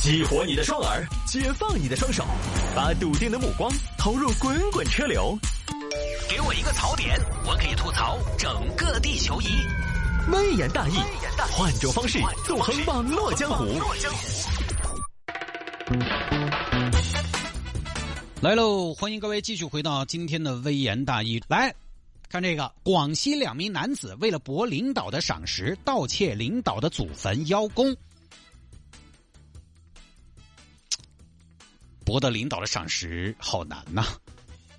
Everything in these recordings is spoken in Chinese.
激活你的双耳，解放你的双手，把笃定的目光投入滚滚车流。给我一个槽点，我可以吐槽整个地球仪。微言大义，换种方式纵横网络江湖。来喽！欢迎各位继续回到今天的微言大义。来看这个，广西两名男子为了博领导的赏识，盗窃领导的祖坟邀功。博得领导的赏识好难呐！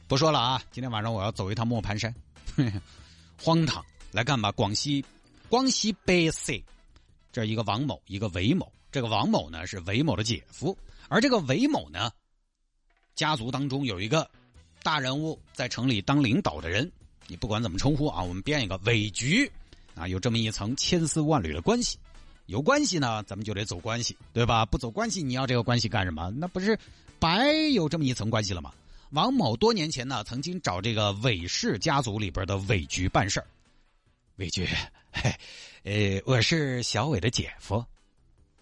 不说了啊，今天晚上我要走一趟磨盘山，荒唐！来看吧，广西广西百色，这一个王某，一个韦某。这个王某呢是韦某的姐夫，而这个韦某呢，家族当中有一个大人物在城里当领导的人，你不管怎么称呼啊，我们编一个韦局啊，有这么一层千丝万缕的关系。有关系呢，咱们就得走关系，对吧？不走关系，你要这个关系干什么？那不是白有这么一层关系了吗？王某多年前呢，曾经找这个韦氏家族里边的韦局办事儿。韦局，嘿，呃，我是小伟的姐夫。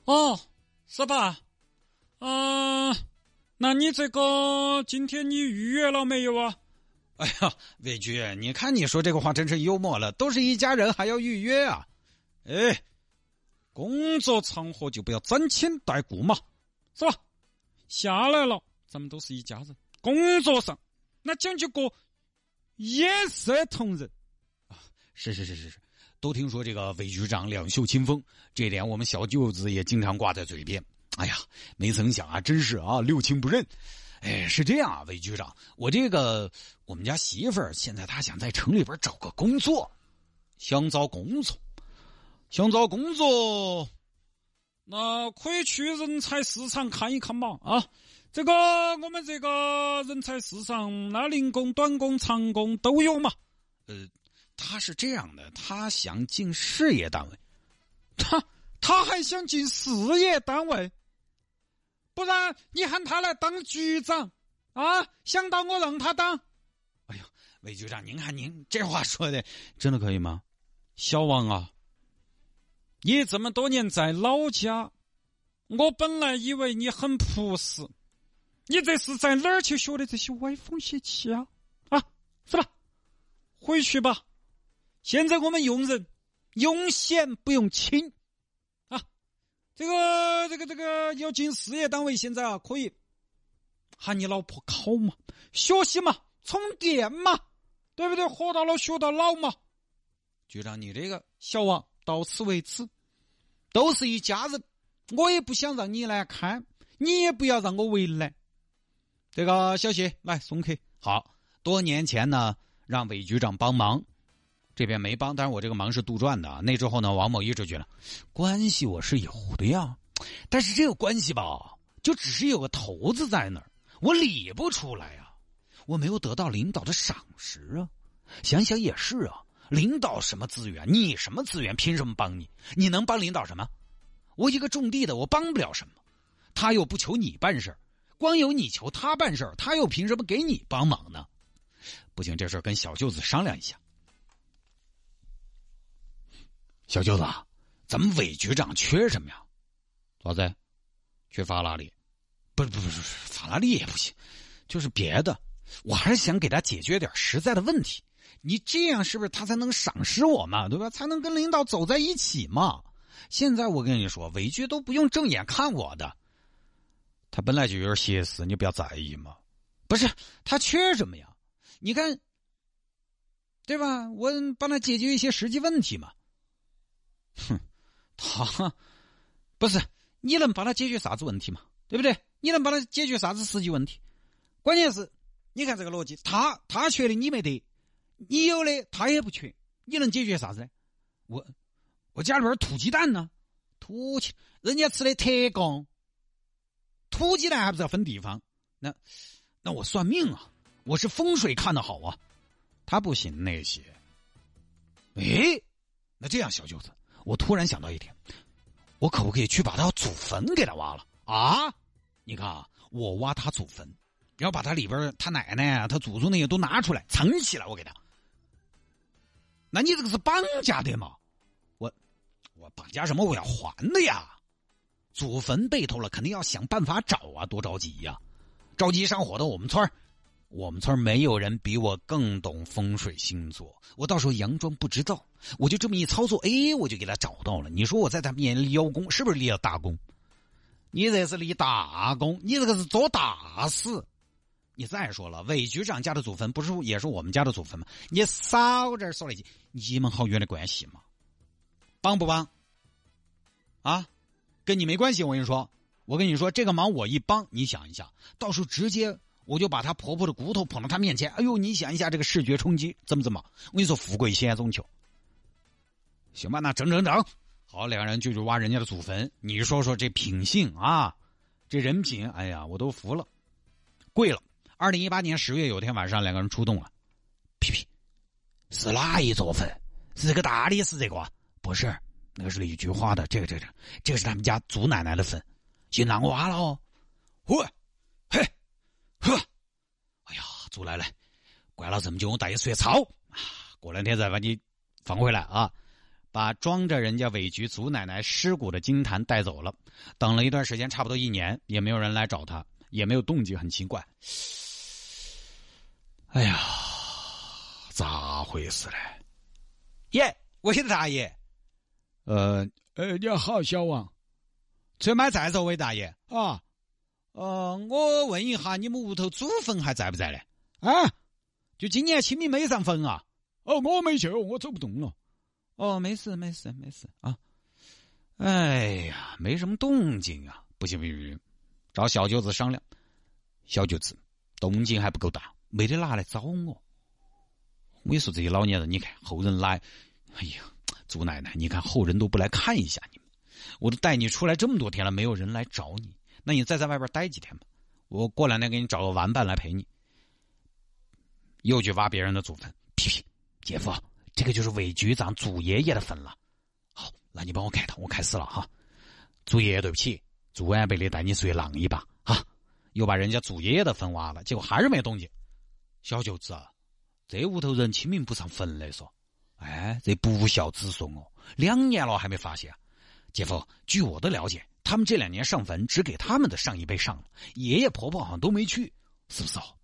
哦，是吧？啊，那你这个今天你预约了没有啊？哎呀，韦局，你看你说这个话真是幽默了，都是一家人还要预约啊？哎。工作场合就不要沾亲带故嘛，是吧？下来了，咱们都是一家人。工作上那讲究个也色同仁啊！是是是是是，都听说这个韦局长两袖清风，这点我们小舅子也经常挂在嘴边。哎呀，没曾想啊，真是啊，六亲不认。哎，是这样啊，韦局长，我这个我们家媳妇儿现在她想在城里边找个工作，想找工作。想找工作，那可以去人才市场看一看嘛啊！这个我们这个人才市场，那零工、短工、长工都有嘛。呃，他是这样的，他想进事业单位，他他还想进事业单位，不然你喊他来当局长啊？想当我让他当。哎呦，魏局长，您看您这话说的真的可以吗？小王啊！你这么多年在老家，我本来以为你很朴实，你这是在哪儿去学的这些歪风邪气啊？啊，是吧？回去吧。现在我们用人用贤不用亲啊。这个这个这个要进事业单位，现在啊可以喊你老婆考嘛，学习嘛，充电嘛，对不对？活到老学到老嘛。局长，你这个小王。到此为止，都是一家人，我也不想让你来看，你也不要让我为难。这个小谢来送客。好多年前呢，让韦局长帮忙，这边没帮，但是我这个忙是杜撰的。那之后呢，王某一直觉得关系我是有的呀，但是这个关系吧，就只是有个头子在那儿，我理不出来呀，我没有得到领导的赏识啊。想想也是啊。领导什么资源？你什么资源？凭什么帮你？你能帮领导什么？我一个种地的，我帮不了什么。他又不求你办事光有你求他办事他又凭什么给你帮忙呢？不行，这事跟小舅子商量一下。小舅子，咱们韦局长缺什么呀？咋子？缺法拉利？不是不是不是，法拉利也不行，就是别的。我还是想给他解决点实在的问题。你这样是不是他才能赏识我嘛？对吧？才能跟领导走在一起嘛？现在我跟你说，委屈都不用正眼看我的，他本来就有点邪思，你不要在意嘛。不是他缺什么呀？你看，对吧？我帮他解决一些实际问题嘛。哼，他不是你能帮他解决啥子问题嘛？对不对？你能帮他解决啥子实际问题？关键是，你看这个逻辑，他他缺的你没得。你有的他也不缺，你能解决啥子呢？我我家里边土鸡蛋呢，土鸡人家吃的特供，土鸡蛋还不是要分地方？那那我算命啊，我是风水看的好啊，他不信那些。哎，那这样小舅子，我突然想到一点，我可不可以去把他祖坟给他挖了啊？你看啊，我挖他祖坟，然后把他里边他奶奶啊、他祖宗那些都拿出来藏起来，我给他。那你这个是绑架的嘛？我我绑架什么？我要还的呀！祖坟被偷了，肯定要想办法找啊，多着急呀！着急上火的我们村我们村没有人比我更懂风水星座。我到时候佯装不知道，我就这么一操作，哎，我就给他找到了。你说我在他面前立邀功，是不是立了大功？你这是立大功，你这个是做大事。你再说了，韦局长家的祖坟不是也是我们家的祖坟吗？你少这儿说那句，你们好远的关系吗？帮不帮？啊，跟你没关系。我跟你说，我跟你说，这个忙我一帮，你想一下，到时候直接。我就把她婆婆的骨头捧到她面前，哎呦，你想一下这个视觉冲击，怎么怎么？我跟你说，富贵险中求。行吧，那整整整，好，两个人就去挖人家的祖坟。你说说这品性啊，这人品，哎呀，我都服了，跪了。二零一八年十月有天晚上，两个人出动了。皮皮，是哪一座坟？是这个大理石这个？不是，那个是李菊花的，这个这个这个是他们家祖奶奶的坟，先让我挖了哦。嚯，嘿。呵，哎呀，祖奶奶，关了这么久，我带一水草啊！过两天再把你放回来啊！把装着人家韦局祖奶奶尸骨的金坛带走了。等了一段时间，差不多一年，也没有人来找他，也没有动静，很奇怪。哎呀，咋回事嘞？耶，我姓大爷。呃呃，你好，小王，去买菜走，韦大爷啊。呃，我问一下，你们屋头祖坟还在不在呢？啊，就今年清明没上坟啊？哦，我没去，我走不动了。哦，没事，没事，没事啊。哎呀，没什么动静啊！不行不行不行，找小舅子商量。小舅子，动静还不够大，没得拿来找我。我跟你说，这些老年人，你看后人来，哎呀，祖奶奶，你看后人都不来看一下你，我都带你出来这么多天了，没有人来找你。那你再在外边待几天吧，我过两天给你找个玩伴来陪你。又去挖别人的祖坟，屁屁，姐夫，这个就是韦局长祖爷爷的坟了。好，那你帮我开头，我开始了哈。祖爷爷，对不起，祖安辈的带你出去浪一把啊！又把人家祖爷爷的坟挖了，结果还是没动静。小舅子啊，这屋头人清明不上坟来说，哎，这不孝子孙哦，两年了还没发现。姐夫，据我的了解。他们这两年上坟只给他们的上一辈上了，爷爷婆婆好像都没去，是不是哦？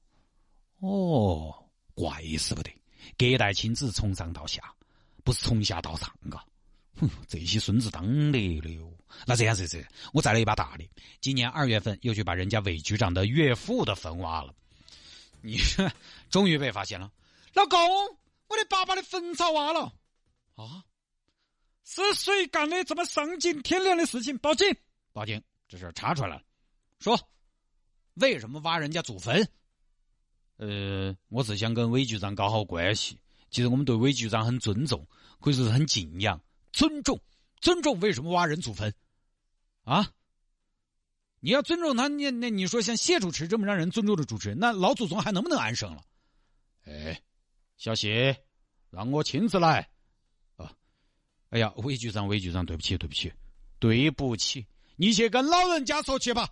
哦，怪死不得，隔代亲子从上到下，不是从下到上啊！哼，这些孙子当得了哟。那这样子子，我再来一把大的，今年二月份又去把人家韦局长的岳父的坟挖了。你终于被发现了，老公，我的爸爸的坟草挖了啊！是谁干的这么丧尽天良的事情？报警！报警，这事查出来了。说，为什么挖人家祖坟？呃，我是想跟韦局长搞好关系。其实我们对韦局长很尊重，可以说是很敬仰、尊重、尊重。为什么挖人祖坟？啊？你要尊重他，你那你说像谢主持这么让人尊重的主持人，那老祖宗还能不能安生了？哎，小谢，让我亲自来。啊！哎呀，韦局长，韦局长，对不起，对不起，对不起。你去跟老人家说去吧，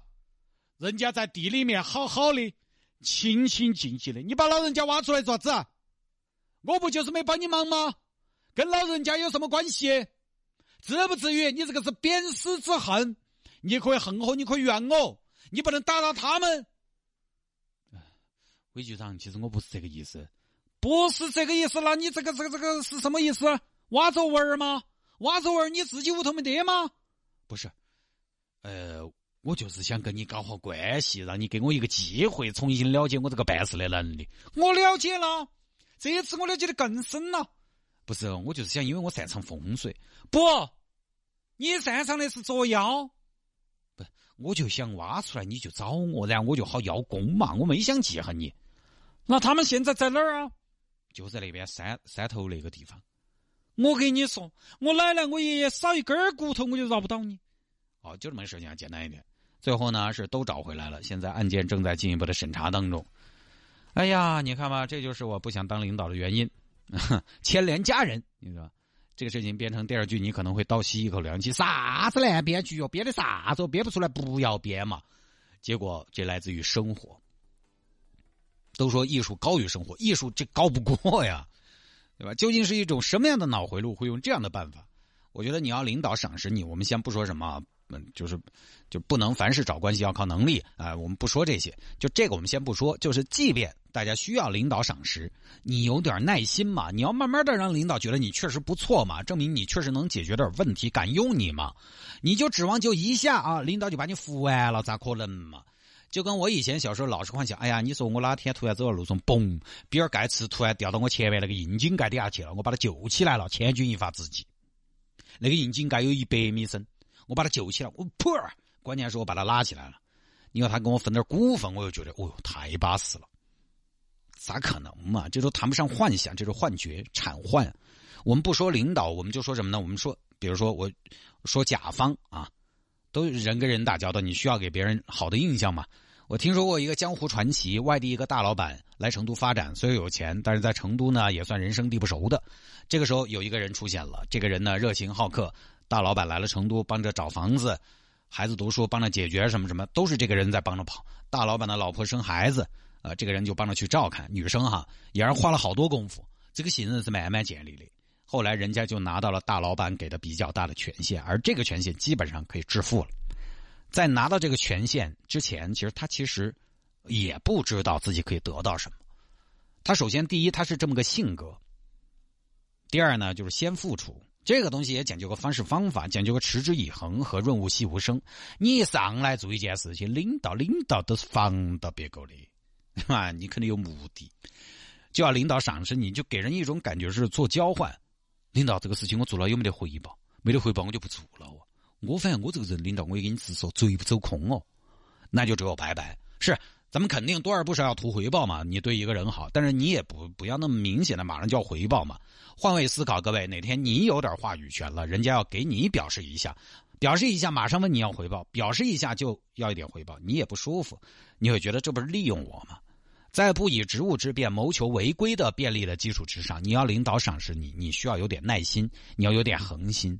人家在地里面好好的，清清静静的，你把老人家挖出来做啥子？我不就是没帮你忙吗？跟老人家有什么关系？至不至于你这个是鞭尸之恨，你可以恨我，你可以怨我，你不能打扰他们。魏局长，其实我不是这个意思，不是这个意思，那你这个这个这个是什么意思？挖着玩吗？挖着玩你自己屋头没得吗？不是。呃，我就是想跟你搞好关系，让你给我一个机会，重新了解我这个办事的能力。我了解了，这一次我了解的更深了。不是，我就是想，因为我擅长风水。不，你擅长的是捉妖。不，我就想挖出来，你就找我，然后我就好邀功嘛。我没想记恨你。那他们现在在哪儿啊？就在那边山山头那个地方。我跟你说，我奶奶、我爷爷少一根骨头，我就饶不到你。哦，就这么个事情啊，简单一点。最后呢，是都找回来了。现在案件正在进一步的审查当中。哎呀，你看吧，这就是我不想当领导的原因，牵连家人。你说这个事情编成电视剧，你可能会倒吸一口凉气。啥子烂编剧哟？编的啥子？编不出来不要编嘛。结果这来自于生活。都说艺术高于生活，艺术这高不过呀，对吧？究竟是一种什么样的脑回路会用这样的办法？我觉得你要领导赏识你，我们先不说什么。嗯，就是就不能凡事找关系要靠能力啊。我们不说这些，就这个我们先不说。就是即便大家需要领导赏识，你有点耐心嘛，你要慢慢的让领导觉得你确实不错嘛，证明你确实能解决点问题，敢用你嘛。你就指望就一下啊，领导就把你扶完了，咋可能嘛？就跟我以前小时候老是幻想，哎呀，你说我哪天突然走到路上，嘣，比尔盖茨突然掉到我前面那个窨井盖底下去了，我把他救起来了，千钧一发之际。那个窨井盖有一百米深，我把他救起来，我噗，关键是我把他拉起来了。你说他跟我分点股份，我又觉得，哦哟，太巴适了。咋可能嘛？这都谈不上幻想，这是幻觉、产幻。我们不说领导，我们就说什么呢？我们说，比如说，我说甲方啊。都人跟人打交道，你需要给别人好的印象嘛？我听说过一个江湖传奇，外地一个大老板来成都发展，虽然有钱，但是在成都呢也算人生地不熟的。这个时候有一个人出现了，这个人呢热情好客，大老板来了成都，帮着找房子，孩子读书，帮着解决什么什么，都是这个人在帮着跑。大老板的老婆生孩子，呃，这个人就帮着去照看，女生哈，也是花了好多功夫，这个信任是慢慢建立的。后来人家就拿到了大老板给的比较大的权限，而这个权限基本上可以致富了。在拿到这个权限之前，其实他其实也不知道自己可以得到什么。他首先第一，他是这么个性格；第二呢，就是先付出。这个东西也讲究个方式方法，讲究个持之以恒和润物细无声。你一上来做一件事情，领导领导都是防到别个的，啊，你肯定有目的，就要领导赏识你，就给人一种感觉是做交换。领导，这个事情我做了有没得回报？没得回报我就不做了。我反正我这个人领导，我也跟你直说，嘴不走空哦。那就只有拜拜。是，咱们肯定多而不少要图回报嘛。你对一个人好，但是你也不不要那么明显的马上就要回报嘛。换位思考，各位，哪天你有点话语权了，人家要给你表示一下，表示一下，马上问你要回报，表示一下就要一点回报，你也不舒服，你会觉得这不是利用我吗？在不以职务之便谋求违规的便利的基础之上，你要领导赏识你，你需要有点耐心，你要有点恒心。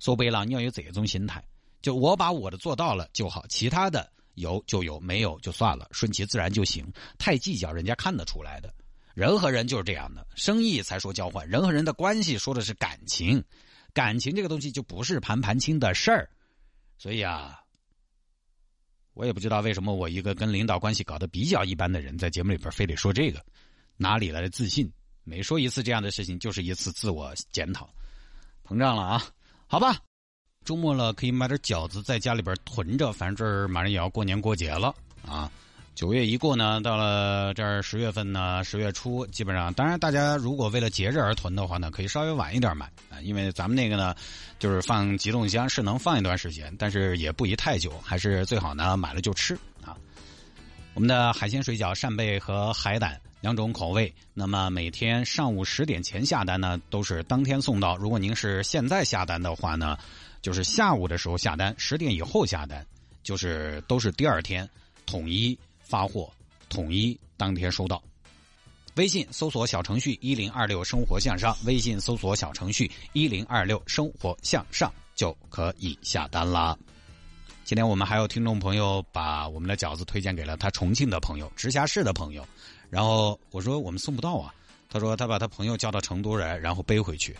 说白了，你要有这种心态，就我把我的做到了就好，其他的有就有，没有就算了，顺其自然就行。太计较，人家看得出来的。人和人就是这样的，生意才说交换，人和人的关系说的是感情，感情这个东西就不是盘盘清的事儿。所以啊。我也不知道为什么我一个跟领导关系搞得比较一般的人，在节目里边非得说这个，哪里来的自信？每说一次这样的事情，就是一次自我检讨，膨胀了啊！好吧，周末了可以买点饺子在家里边囤着，反正这儿马上也要过年过节了啊。九月一过呢，到了这儿十月份呢，十月初基本上，当然大家如果为了节日而囤的话呢，可以稍微晚一点买啊，因为咱们那个呢，就是放急冻箱是能放一段时间，但是也不宜太久，还是最好呢买了就吃啊。我们的海鲜水饺扇贝和海胆两种口味，那么每天上午十点前下单呢，都是当天送到。如果您是现在下单的话呢，就是下午的时候下单，十点以后下单，就是都是第二天统一。发货统一当天收到，微信搜索小程序一零二六生活向上，微信搜索小程序一零二六生活向上就可以下单啦。今天我们还有听众朋友把我们的饺子推荐给了他重庆的朋友、直辖市的朋友，然后我说我们送不到啊，他说他把他朋友叫到成都来，然后背回去，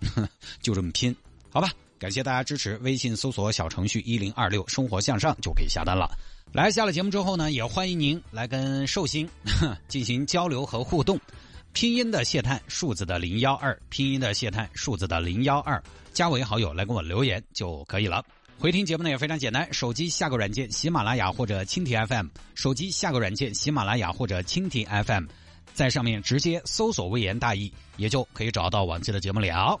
就这么拼，好吧。感谢大家支持，微信搜索小程序一零二六生活向上就可以下单了。来下了节目之后呢，也欢迎您来跟寿星 进行交流和互动。拼音的谢探，数字的零幺二，拼音的谢探，数字的零幺二，加为好友来跟我留言就可以了。回听节目呢也非常简单，手机下个软件喜马拉雅或者蜻蜓 FM，手机下个软件喜马拉雅或者蜻蜓 FM，在上面直接搜索“微言大义”，也就可以找到往期的节目了。